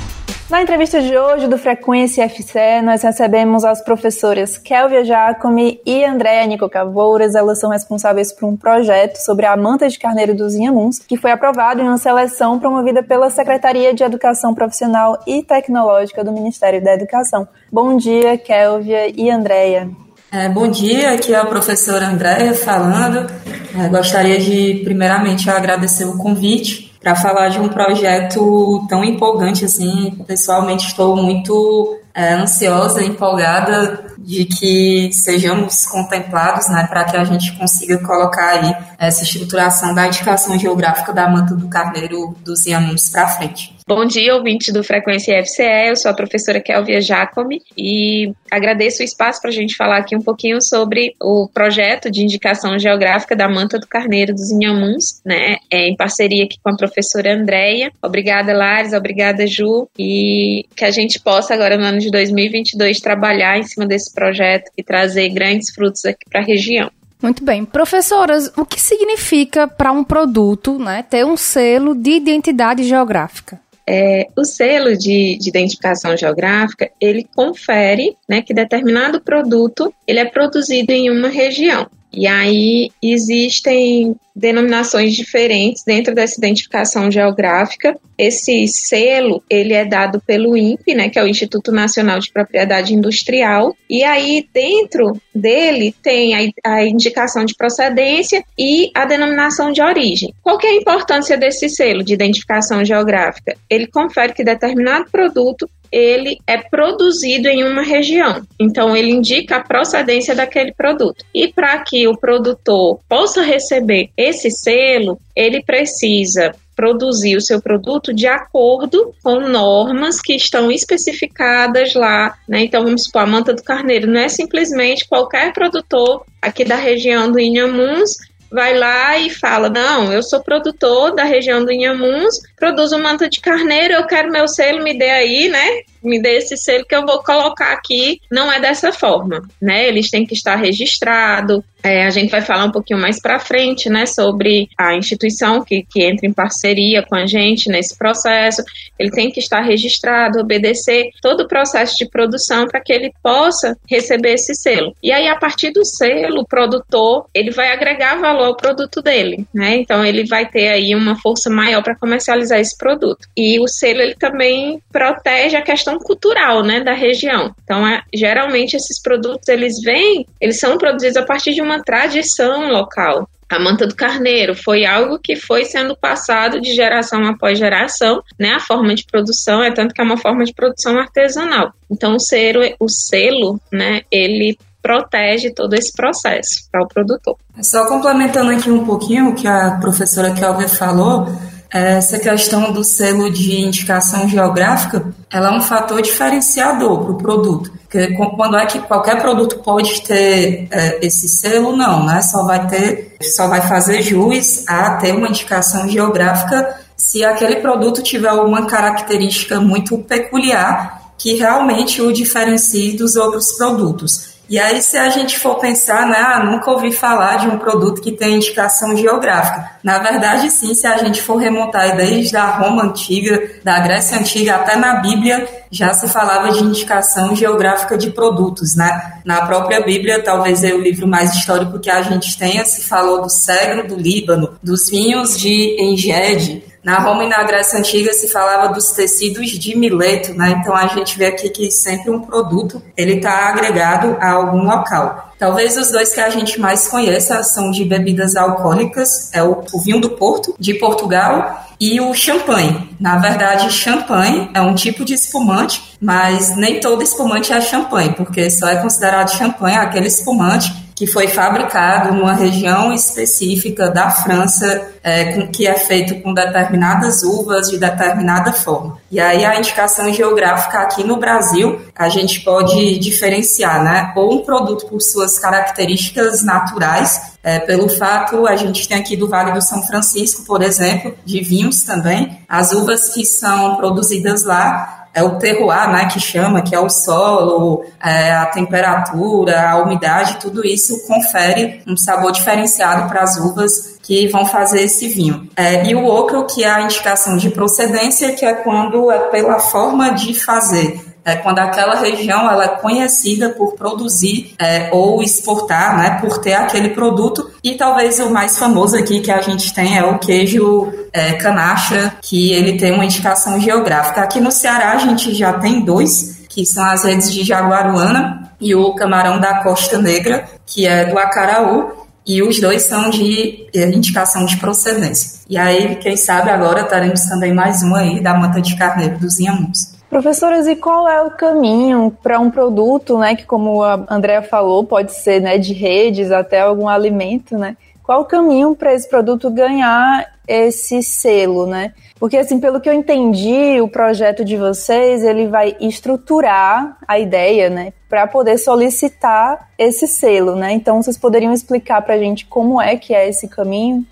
Na entrevista de hoje do Frequência FCE, nós recebemos as professoras Kelvia Jacome e Andréa Nico Cavouras. Elas são responsáveis por um projeto sobre a manta de carneiro dos Inhamuns, que foi aprovado em uma seleção promovida pela Secretaria de Educação Profissional e Tecnológica do Ministério da Educação. Bom dia, Kelvia e Andréa. É, bom dia, aqui é a professora Andréia falando. É, gostaria de, primeiramente, agradecer o convite para falar de um projeto tão empolgante assim. Pessoalmente, estou muito é, ansiosa, empolgada de que sejamos contemplados, né, para que a gente consiga colocar aí essa estruturação da indicação geográfica da manta do carneiro dos Inhamuns para frente. Bom dia, ouvintes do Frequência FCE. Eu sou a professora Kelvia Jacome e agradeço o espaço para a gente falar aqui um pouquinho sobre o projeto de indicação geográfica da Manta do Carneiro dos Inhamuns, né? É, em parceria aqui com a professora Andréia. Obrigada, Lares, obrigada, Ju, e que a gente possa agora no ano de 2022 trabalhar em cima desse projeto e trazer grandes frutos aqui para a região. Muito bem. Professoras, o que significa para um produto né, ter um selo de identidade geográfica? É, o selo de, de, identificação geográfica, ele confere né, que determinado produto ele é produzido em uma região. E aí existem denominações diferentes dentro dessa identificação geográfica. Esse selo, ele é dado pelo INPE, né, que é o Instituto Nacional de Propriedade Industrial, e aí dentro dele tem a, a indicação de procedência e a denominação de origem. Qual é a importância desse selo de identificação geográfica? Ele confere que determinado produto ele é produzido em uma região. Então, ele indica a procedência daquele produto. E para que o produtor possa receber esse selo, ele precisa produzir o seu produto de acordo com normas que estão especificadas lá, né? Então vamos supor, a manta do carneiro não é simplesmente qualquer produtor aqui da região do Inhamuns vai lá e fala: Não, eu sou produtor da região do Inhamuns, produzo manta de carneiro, eu quero meu selo, me dê aí, né? Me dê esse selo que eu vou colocar aqui. Não é dessa forma, né? Eles têm que estar registrado, é, a gente vai falar um pouquinho mais para frente, né, sobre a instituição que, que entra em parceria com a gente nesse processo. Ele tem que estar registrado, obedecer todo o processo de produção para que ele possa receber esse selo. E aí, a partir do selo, o produtor ele vai agregar valor ao produto dele, né? Então, ele vai ter aí uma força maior para comercializar esse produto. E o selo ele também protege a questão cultural, né, da região. Então, é, geralmente esses produtos eles vêm, eles são produzidos a partir de uma uma tradição local. A manta do carneiro foi algo que foi sendo passado de geração após geração, né? A forma de produção é tanto que é uma forma de produção artesanal. Então o selo, o selo, né? Ele protege todo esse processo para o produtor. Só complementando aqui um pouquinho o que a professora Kelvin falou, essa questão do selo de indicação geográfica, ela é um fator diferenciador para o produto. Porque quando é que qualquer produto pode ter é, esse selo, não, né? Só vai ter, só vai fazer jus a ter uma indicação geográfica se aquele produto tiver uma característica muito peculiar que realmente o diferencie dos outros produtos. E aí, se a gente for pensar, né, ah, nunca ouvi falar de um produto que tem indicação geográfica. Na verdade, sim, se a gente for remontar desde a Roma antiga, da Grécia antiga até na Bíblia, já se falava de indicação geográfica de produtos, né? Na própria Bíblia, talvez é o livro mais histórico que a gente tenha, se falou do cedro do Líbano, dos vinhos de Engede, na Roma e na Grécia Antiga se falava dos tecidos de Mileto, né? Então a gente vê aqui que sempre um produto ele está agregado a algum local. Talvez os dois que a gente mais conheça são de bebidas alcoólicas, é o, o vinho do Porto, de Portugal, e o champanhe. Na verdade, champanhe é um tipo de espumante, mas nem todo espumante é champanhe, porque só é considerado champanhe aquele espumante que foi fabricado numa região específica da França, é, com, que é feito com determinadas uvas de determinada forma. E aí a indicação geográfica aqui no Brasil, a gente pode diferenciar, né? Ou um produto por suas características naturais, é, pelo fato, a gente tem aqui do Vale do São Francisco, por exemplo, de vinhos também, as uvas que são produzidas lá é o terroir, né, que chama, que é o solo, é, a temperatura, a umidade, tudo isso confere um sabor diferenciado para as uvas que vão fazer esse vinho. É, e o outro, que é a indicação de procedência, que é quando é pela forma de fazer é quando aquela região ela é conhecida por produzir é, ou exportar, né, por ter aquele produto. E talvez o mais famoso aqui que a gente tem é o queijo é, canacha, que ele tem uma indicação geográfica. Aqui no Ceará a gente já tem dois, que são as redes de Jaguaruana e o camarão da Costa Negra, que é do Acaraú. E os dois são de é, indicação de procedência. E aí, quem sabe agora teremos também mais um aí da manta de carneiro dos Inhamuns. Professoras, e qual é o caminho para um produto, né, que como a Andrea falou, pode ser, né, de redes até algum alimento, né? Qual o caminho para esse produto ganhar esse selo, né? Porque assim, pelo que eu entendi, o projeto de vocês, ele vai estruturar a ideia, né, para poder solicitar esse selo, né? Então, vocês poderiam explicar para a gente como é que é esse caminho?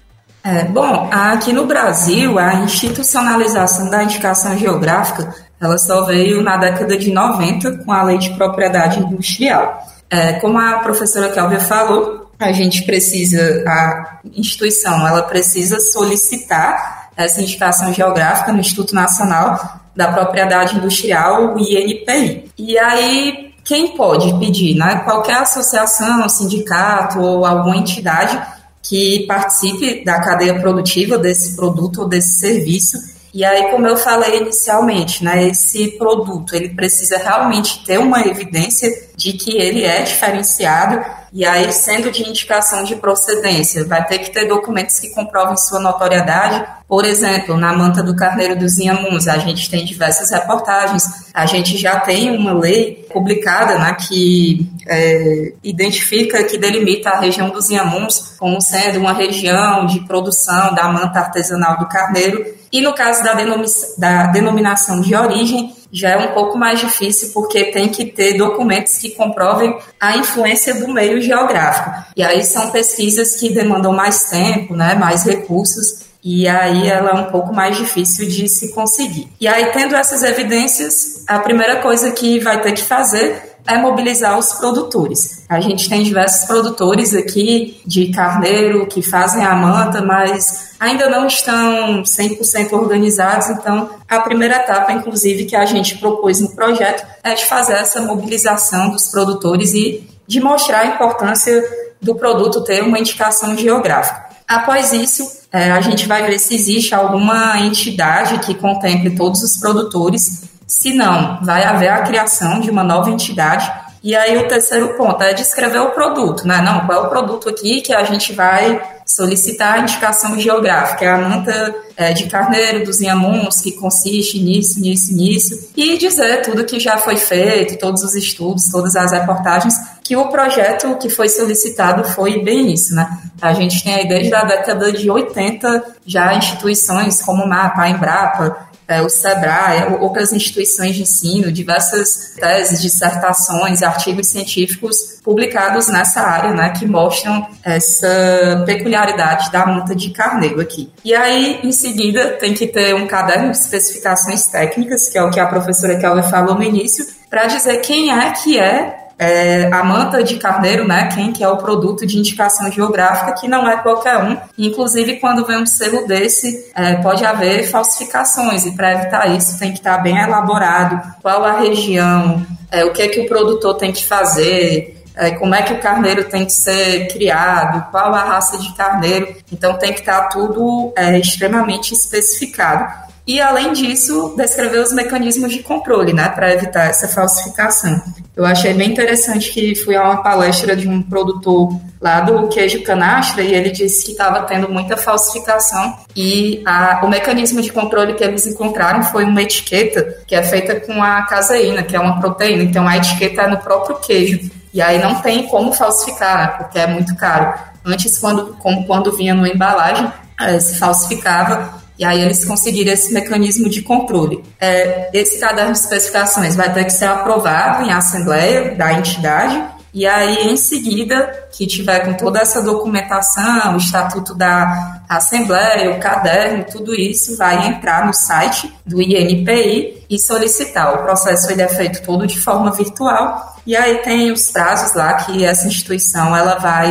É, bom, aqui no Brasil, a institucionalização da indicação geográfica ela só veio na década de 90 com a lei de propriedade industrial. É, como a professora Kelvia falou, a gente precisa, a instituição, ela precisa solicitar essa indicação geográfica no Instituto Nacional da Propriedade Industrial, o INPI. E aí, quem pode pedir? Né? Qualquer associação, sindicato ou alguma entidade que participe da cadeia produtiva desse produto ou desse serviço e aí, como eu falei inicialmente, né, esse produto ele precisa realmente ter uma evidência de que ele é diferenciado e aí, sendo de indicação de procedência, vai ter que ter documentos que comprovem sua notoriedade. Por exemplo, na manta do Carneiro dos Inhamuns, a gente tem diversas reportagens, a gente já tem uma lei publicada né, que é, identifica, que delimita a região dos Inhamuns como sendo uma região de produção da manta artesanal do carneiro. E no caso da, denomi da denominação de origem, já é um pouco mais difícil porque tem que ter documentos que comprovem a influência do meio geográfico. E aí são pesquisas que demandam mais tempo, né, mais recursos, e aí ela é um pouco mais difícil de se conseguir. E aí, tendo essas evidências, a primeira coisa que vai ter que fazer é mobilizar os produtores. A gente tem diversos produtores aqui de carneiro que fazem a manta, mas ainda não estão 100% organizados, então a primeira etapa, inclusive, que a gente propôs no projeto é de fazer essa mobilização dos produtores e de mostrar a importância do produto ter uma indicação geográfica. Após isso, é, a gente vai ver se existe alguma entidade que contemple todos os produtores se não, vai haver a criação de uma nova entidade. E aí o terceiro ponto é descrever o produto, né? Não, qual é o produto aqui que a gente vai solicitar a indicação geográfica, é a manta é, de carneiro dos Inhamuns, que consiste nisso, nisso, nisso, e dizer tudo que já foi feito, todos os estudos, todas as reportagens, que o projeto que foi solicitado foi bem isso, né? A gente tem aí desde a década de 80 já instituições como o MAPA, a Embrapa, é, o SEBRAE, outras instituições de ensino, diversas teses, dissertações, artigos científicos publicados nessa área, né, que mostram essa peculiaridade da multa de carneiro aqui. E aí, em seguida, tem que ter um caderno de especificações técnicas, que é o que a professora Kelly falou no início, para dizer quem é que é é, a manta de carneiro, né, quem que é o produto de indicação geográfica, que não é qualquer um. Inclusive, quando vem um selo desse, é, pode haver falsificações, e para evitar isso tem que estar bem elaborado qual a região, é, o que, é que o produtor tem que fazer, é, como é que o carneiro tem que ser criado, qual a raça de carneiro. Então tem que estar tudo é, extremamente especificado. E, além disso, descrever os mecanismos de controle, né, para evitar essa falsificação. Eu achei bem interessante que fui a uma palestra de um produtor lá do queijo canastra e ele disse que estava tendo muita falsificação e a, o mecanismo de controle que eles encontraram foi uma etiqueta que é feita com a caseína, que é uma proteína, então a etiqueta é no próprio queijo. E aí não tem como falsificar, porque é muito caro. Antes, quando, quando vinha numa embalagem, eh, se falsificava e aí eles conseguiram esse mecanismo de controle. É, esse caderno de especificações vai ter que ser aprovado em assembleia da entidade e aí, em seguida, que tiver com toda essa documentação, o estatuto da Assembleia, o caderno, tudo isso vai entrar no site do INPI e solicitar. O processo ele é feito todo de forma virtual e aí tem os prazos lá que essa instituição ela vai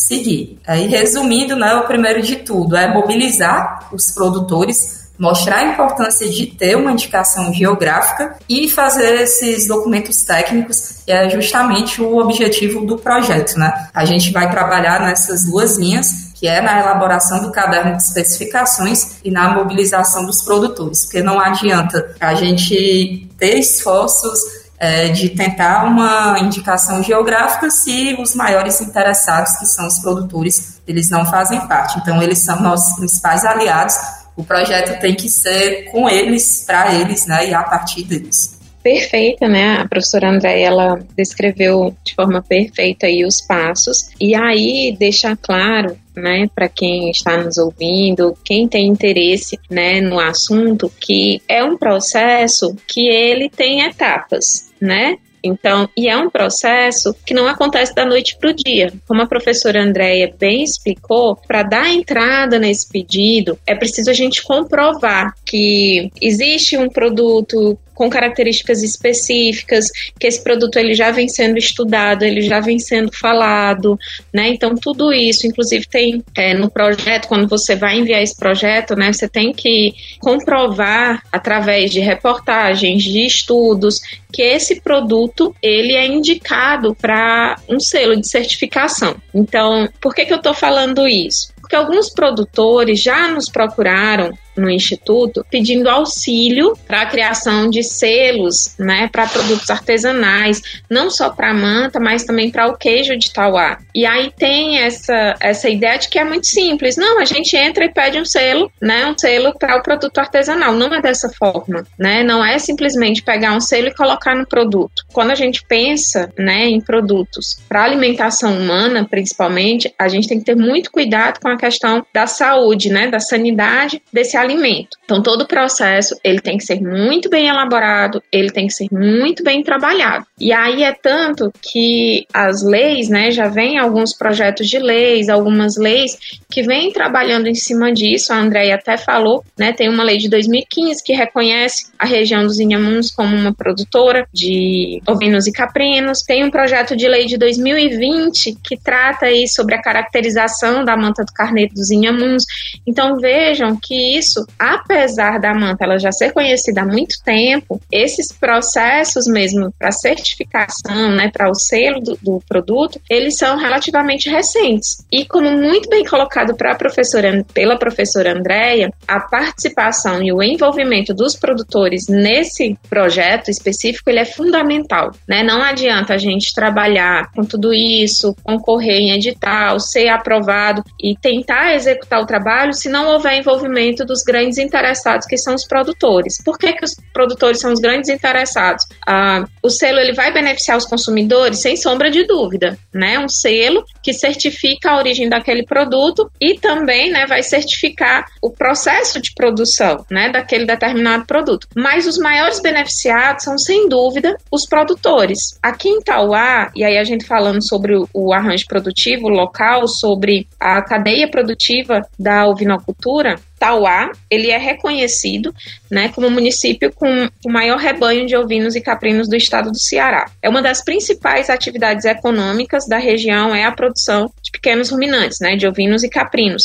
seguir. Aí, resumindo, né, o primeiro de tudo é mobilizar os produtores mostrar a importância de ter uma indicação geográfica e fazer esses documentos técnicos, que é justamente o objetivo do projeto. Né? A gente vai trabalhar nessas duas linhas, que é na elaboração do caderno de especificações e na mobilização dos produtores, porque não adianta a gente ter esforços é, de tentar uma indicação geográfica se os maiores interessados, que são os produtores, eles não fazem parte. Então, eles são nossos principais aliados. O projeto tem que ser com eles, para eles, né, e a partir deles. Perfeita, né? A professora André, ela descreveu de forma perfeita aí os passos e aí deixa claro né, para quem está nos ouvindo, quem tem interesse, né, no assunto, que é um processo que ele tem etapas né? Então, e é um processo que não acontece da noite para o dia. Como a professora Andréia bem explicou, para dar entrada nesse pedido, é preciso a gente comprovar que existe um produto com características específicas, que esse produto ele já vem sendo estudado, ele já vem sendo falado, né? Então tudo isso, inclusive tem é, no projeto, quando você vai enviar esse projeto, né, você tem que comprovar através de reportagens, de estudos, que esse produto ele é indicado para um selo de certificação. Então, por que, que eu estou falando isso? Porque alguns produtores já nos procuraram no Instituto pedindo auxílio para a criação de selos, né, para produtos artesanais, não só para a manta, mas também para o queijo de Tauá. E aí tem essa, essa ideia de que é muito simples. Não, a gente entra e pede um selo, né, um selo para o produto artesanal. Não é dessa forma, né? Não é simplesmente pegar um selo e colocar no produto. Quando a gente pensa, né, em produtos para alimentação humana, principalmente, a gente tem que ter muito cuidado com a questão da saúde, né, da sanidade desse alimento alimento. Então todo o processo ele tem que ser muito bem elaborado, ele tem que ser muito bem trabalhado. E aí é tanto que as leis, né, já vem alguns projetos de leis, algumas leis que vêm trabalhando em cima disso. A Andréia até falou, né, tem uma lei de 2015 que reconhece a região dos Inhamuns como uma produtora de ovinos e caprinos. Tem um projeto de lei de 2020 que trata aí sobre a caracterização da manta do carneiro dos Inhamuns. Então vejam que isso isso, apesar da manta ela já ser conhecida há muito tempo, esses processos mesmo para certificação, né, para o selo do, do, produto, eles são relativamente recentes. E como muito bem colocado professora, pela professora Andréia, a participação e o envolvimento dos produtores nesse projeto específico, ele é fundamental, né? Não adianta a gente trabalhar com tudo isso, concorrer em edital, ser aprovado e tentar executar o trabalho se não houver envolvimento dos grandes interessados, que são os produtores. Por que, que os produtores são os grandes interessados? Ah, o selo ele vai beneficiar os consumidores, sem sombra de dúvida, né? Um selo que certifica a origem daquele produto e também, né, vai certificar o processo de produção, né, daquele determinado produto. Mas os maiores beneficiados são, sem dúvida, os produtores. Aqui em Tauá, e aí a gente falando sobre o, o arranjo produtivo local, sobre a cadeia produtiva da ovinocultura, Tauá, ele é reconhecido né, como município com o maior rebanho de ovinos e caprinos do estado do Ceará. É uma das principais atividades econômicas da região é a produção de pequenos ruminantes, né, de ovinos e caprinos.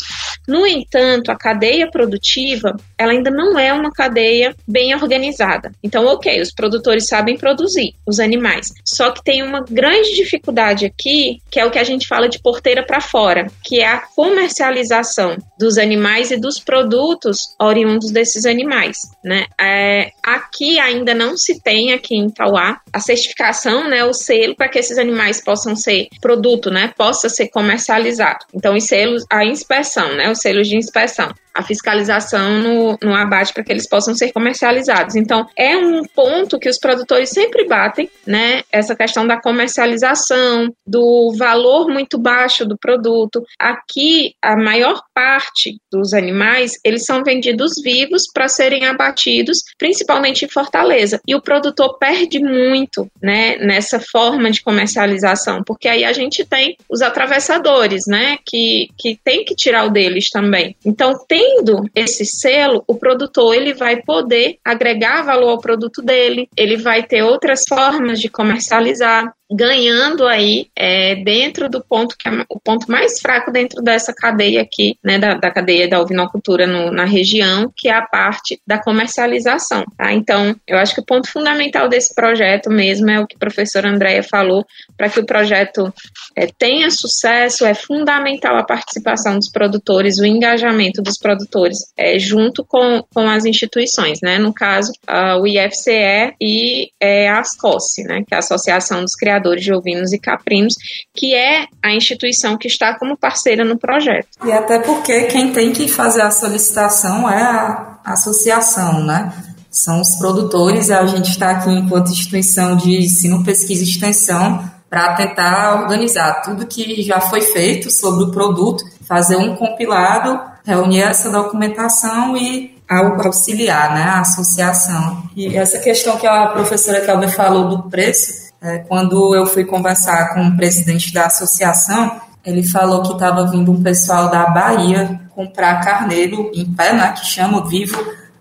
No entanto, a cadeia produtiva, ela ainda não é uma cadeia bem organizada. Então, ok, os produtores sabem produzir os animais, só que tem uma grande dificuldade aqui, que é o que a gente fala de porteira para fora, que é a comercialização dos animais e dos produtos produtos oriundos desses animais, né? É, aqui ainda não se tem aqui em Tauá a certificação, né, o selo para que esses animais possam ser produto, né, possa ser comercializado. Então, os selos, a inspeção, né, os selos de inspeção a fiscalização no, no abate para que eles possam ser comercializados. Então, é um ponto que os produtores sempre batem, né? Essa questão da comercialização, do valor muito baixo do produto. Aqui, a maior parte dos animais, eles são vendidos vivos para serem abatidos, principalmente em Fortaleza. E o produtor perde muito, né, nessa forma de comercialização, porque aí a gente tem os atravessadores, né, que, que tem que tirar o deles também. Então, tem tendo esse selo, o produtor ele vai poder agregar valor ao produto dele, ele vai ter outras formas de comercializar, ganhando aí é, dentro do ponto que é o ponto mais fraco dentro dessa cadeia aqui, né, da, da cadeia da ovinocultura no, na região, que é a parte da comercialização, tá? Então, eu acho que o ponto fundamental desse projeto mesmo é o que a professora Andréia falou, para que o projeto é, tenha sucesso, é fundamental a participação dos produtores, o engajamento dos produtores é, junto com, com as instituições, né? No caso, uh, o IFCE e é, a ASCOSE, né? Que é a Associação dos Criadores criadores de ovinos e caprinos, que é a instituição que está como parceira no projeto. E até porque quem tem que fazer a solicitação é a associação, né? São os produtores, a gente está aqui enquanto instituição de ensino, pesquisa e extensão para tentar organizar tudo que já foi feito sobre o produto, fazer um compilado, reunir essa documentação e auxiliar né, a associação. E essa questão que a professora Kelber falou do preço, quando eu fui conversar com o presidente da associação, ele falou que estava vindo um pessoal da Bahia comprar carneiro em pé, né, que chama vivo,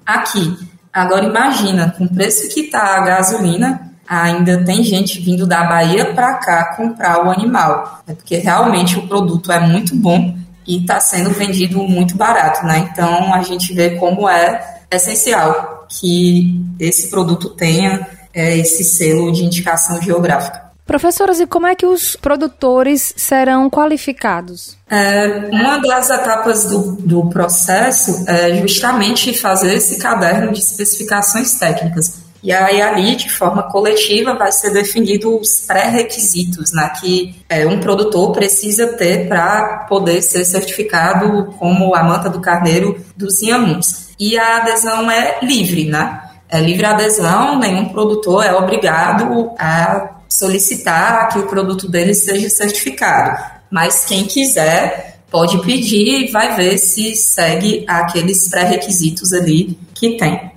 aqui. Agora imagina, com o preço que está a gasolina, ainda tem gente vindo da Bahia para cá comprar o animal, é porque realmente o produto é muito bom e está sendo vendido muito barato, né? Então a gente vê como é essencial que esse produto tenha é, esse selo de indicação geográfica. Professoras, e como é que os produtores serão qualificados? É, uma das etapas do, do processo é justamente fazer esse caderno de especificações técnicas. E aí ali, de forma coletiva, vai ser definido os pré-requisitos né, que é, um produtor precisa ter para poder ser certificado como a manta do carneiro dos Inhamuns. E a adesão é livre, né? É livre adesão, nenhum produtor é obrigado a solicitar que o produto dele seja certificado. Mas quem quiser pode pedir e vai ver se segue aqueles pré-requisitos ali que tem.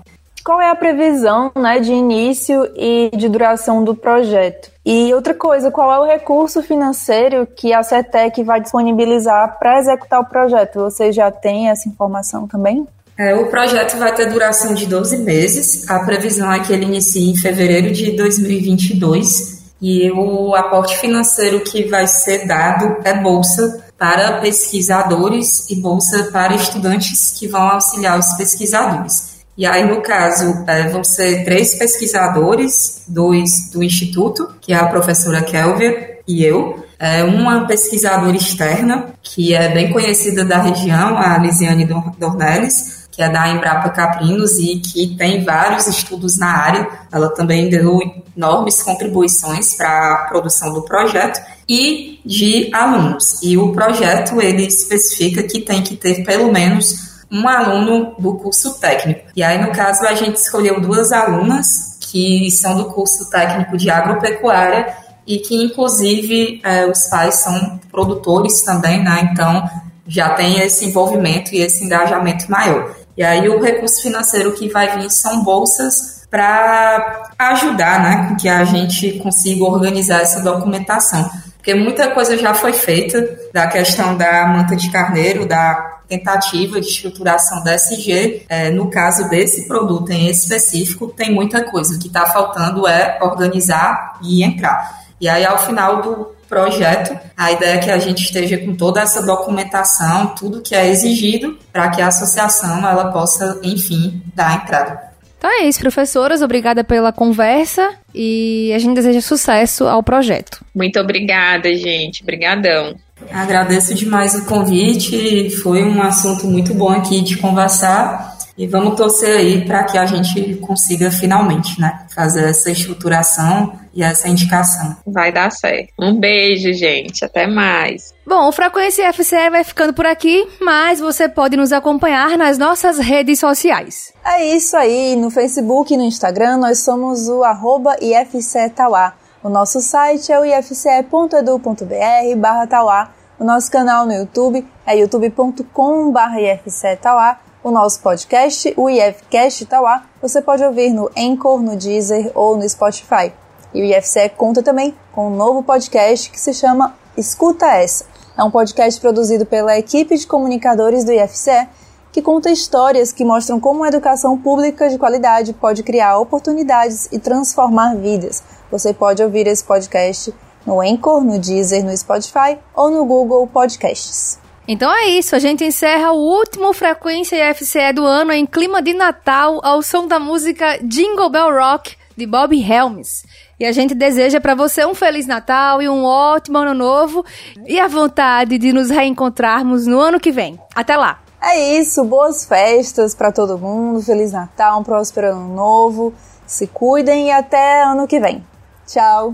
Qual é a previsão né, de início e de duração do projeto? E outra coisa, qual é o recurso financeiro que a CETEC vai disponibilizar para executar o projeto? Você já tem essa informação também? É, o projeto vai ter duração de 12 meses. A previsão é que ele inicie em fevereiro de 2022 e o aporte financeiro que vai ser dado é bolsa para pesquisadores e bolsa para estudantes que vão auxiliar os pesquisadores. E aí, no caso, é, vão ser três pesquisadores, dois do Instituto, que é a professora Kelvia e eu, é, uma pesquisadora externa, que é bem conhecida da região, a Lisiane Dornelles, que é da Embrapa Caprinos e que tem vários estudos na área. Ela também deu enormes contribuições para a produção do projeto e de alunos. E o projeto ele especifica que tem que ter pelo menos um aluno do curso técnico. E aí, no caso, a gente escolheu duas alunas que são do curso técnico de agropecuária e que, inclusive, é, os pais são produtores também, né? Então, já tem esse envolvimento e esse engajamento maior. E aí o recurso financeiro que vai vir são bolsas para ajudar, né, que a gente consiga organizar essa documentação. Porque muita coisa já foi feita da questão da manta de carneiro, da tentativa de estruturação da SG. É, no caso desse produto em específico, tem muita coisa. O que está faltando é organizar e entrar. E aí, ao final do projeto. A ideia é que a gente esteja com toda essa documentação, tudo que é exigido para que a associação ela possa, enfim, dar a entrada. Então é isso, professoras. Obrigada pela conversa e a gente deseja sucesso ao projeto. Muito obrigada, gente. Obrigadão. Agradeço demais o convite. Foi um assunto muito bom aqui de conversar. E vamos torcer aí para que a gente consiga finalmente, né, fazer essa estruturação e essa indicação. Vai dar certo. Um beijo, gente. Até mais. Bom, o Frequência FCE vai ficando por aqui, mas você pode nos acompanhar nas nossas redes sociais. É isso aí, no Facebook e no Instagram nós somos o arroba IFCE Tauá. O nosso site é o ifce.edu.br barra Tauá. O nosso canal no YouTube é youtube.com barra IFCE Tauá o nosso podcast, o IFCast Tauá, você pode ouvir no Anchor, no Deezer ou no Spotify. E o IFCE conta também com um novo podcast que se chama Escuta Essa. É um podcast produzido pela equipe de comunicadores do IFCE que conta histórias que mostram como a educação pública de qualidade pode criar oportunidades e transformar vidas. Você pode ouvir esse podcast no Anchor, no Deezer, no Spotify ou no Google Podcasts. Então é isso, a gente encerra o último Frequência IFCE do ano em clima de Natal ao som da música Jingle Bell Rock de Bob Helms. E a gente deseja para você um feliz Natal e um ótimo ano novo e a vontade de nos reencontrarmos no ano que vem. Até lá. É isso, boas festas para todo mundo, feliz Natal, um próspero ano novo. Se cuidem e até ano que vem. Tchau.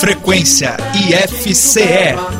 Frequência IFCE